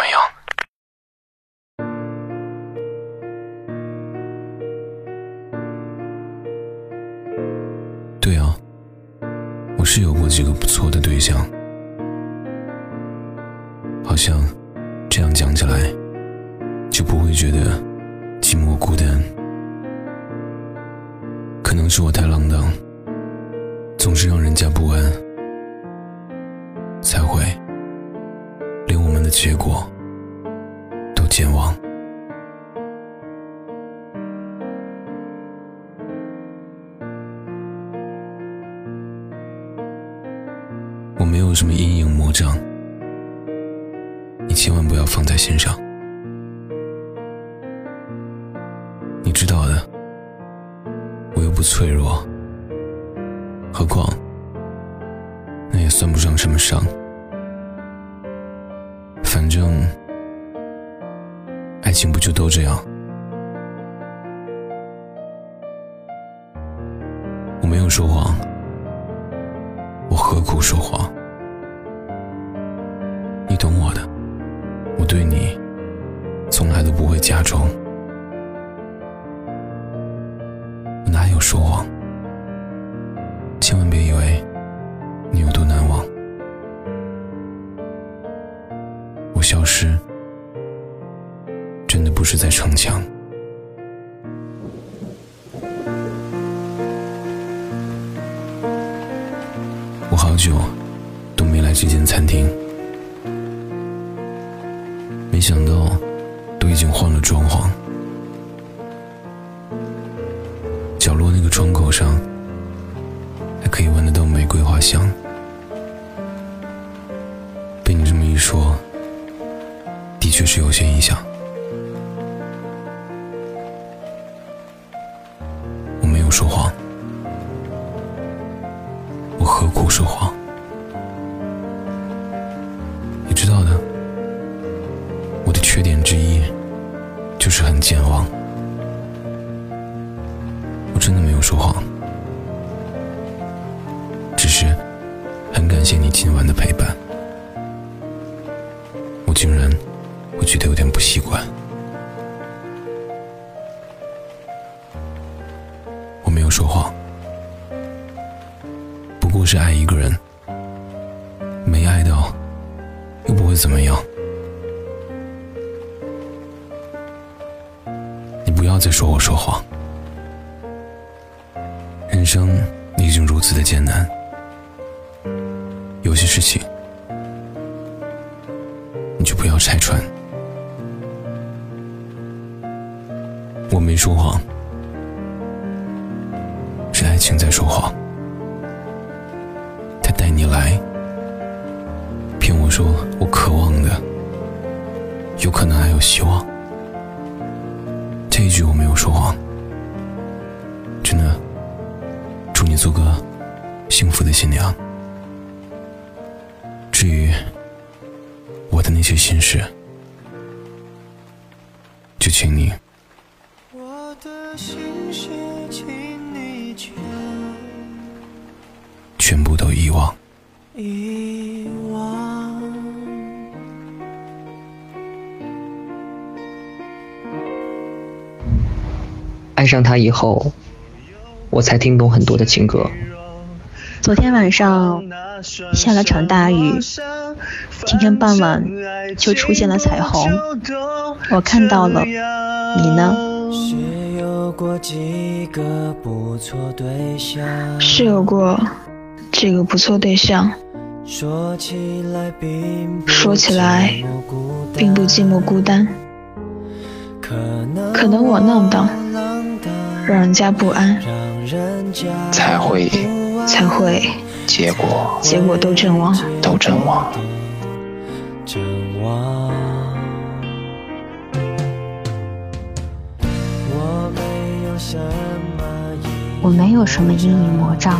么样。对啊，我是有过几个不错的对象，好像这样讲起来就不会觉得寂寞孤单。可能是我太浪荡。总是让人家不安，才会连我们的结果健忘。我没有什么阴影魔障，你千万不要放在心上。你知道的，我又不脆弱。何况，那也算不上什么伤。反正，爱情不就都这样？我没有说谎，我何苦说谎？你懂我的，我对你，从来都不会假装。我哪有说谎？是在逞强。我好久都没来这间餐厅，没想到都已经换了装潢，角落那个窗口上还。可以闻得到玫瑰花香，被你这么一说，的确是有些印象。真的没有说谎。只是很感谢你今晚的陪伴，我竟然会觉得有点不习惯。我没有说谎，不过是爱一个人，没爱到又不会怎么样。你不要再说我说谎，生已经如此的艰难。有些事情，你就不要拆穿。我没说谎，是爱情在说谎。他带你来，骗我说我渴望的，有可能还有希望。这一句我没有说谎，做个幸福的新娘。至于我的那些心事，就请你全部都遗忘。爱上他以后，我才听懂很多的情歌。昨天晚上下了场大雨，今天傍晚就出现了彩虹，我看到了，你呢？是有过这个不错对象，说起来并不寂寞孤单，可能我浪荡，让人家不安，才会。才会结果结果都阵亡都阵亡。我没有什么阴影魔障，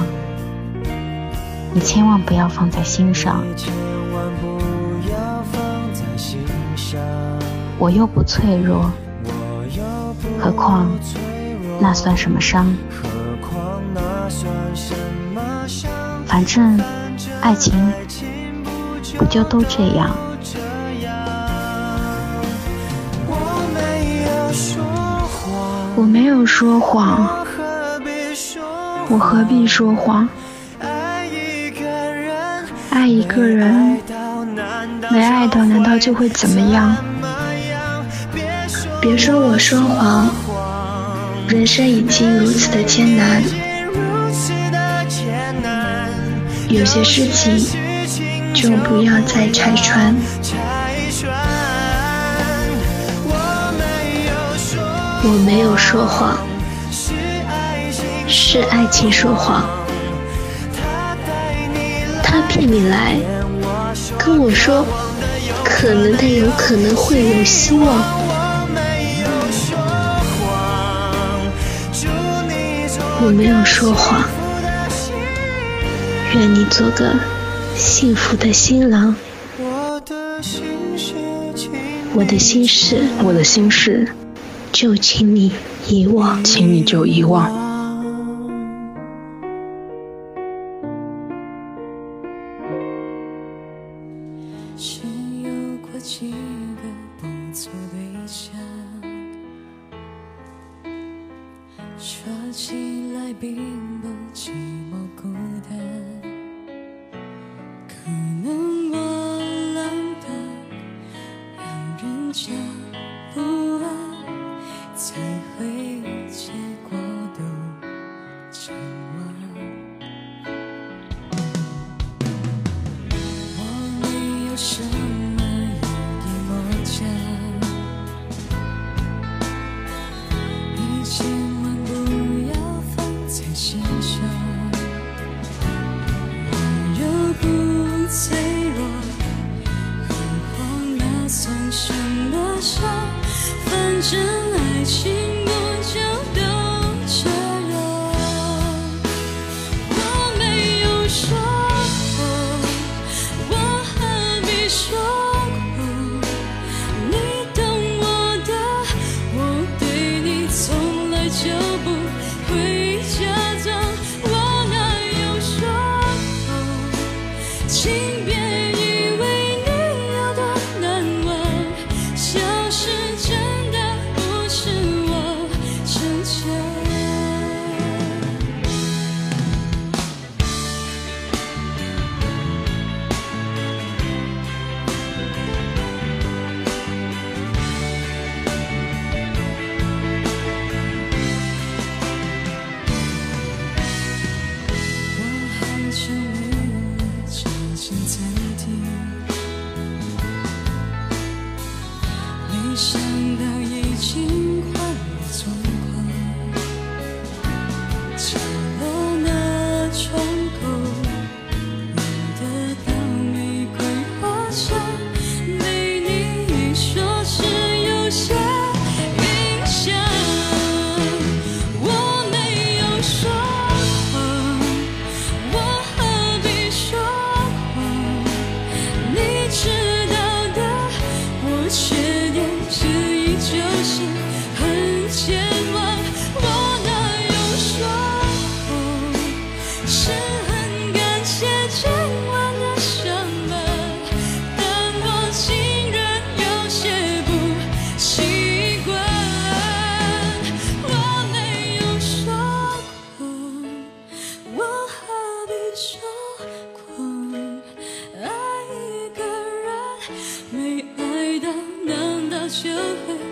你千万不要放在心上。我又不脆弱，何况那算什么伤？反正爱情不就都这样？我没有说谎，我何必说谎？爱一个人，没爱到难道就会怎么样？别说我说谎，人生已经如此的艰难，有些事情就不要再拆穿。我没有说谎，是爱情说谎。他骗你来，跟我说可能的有可能会有希望。我没有说谎，愿你做个幸福的新郎。我的心事，我的心事。就请你遗忘，请你就遗忘。是有过几个不错对象，说起来并不寂寞不你曾经没想到已经就会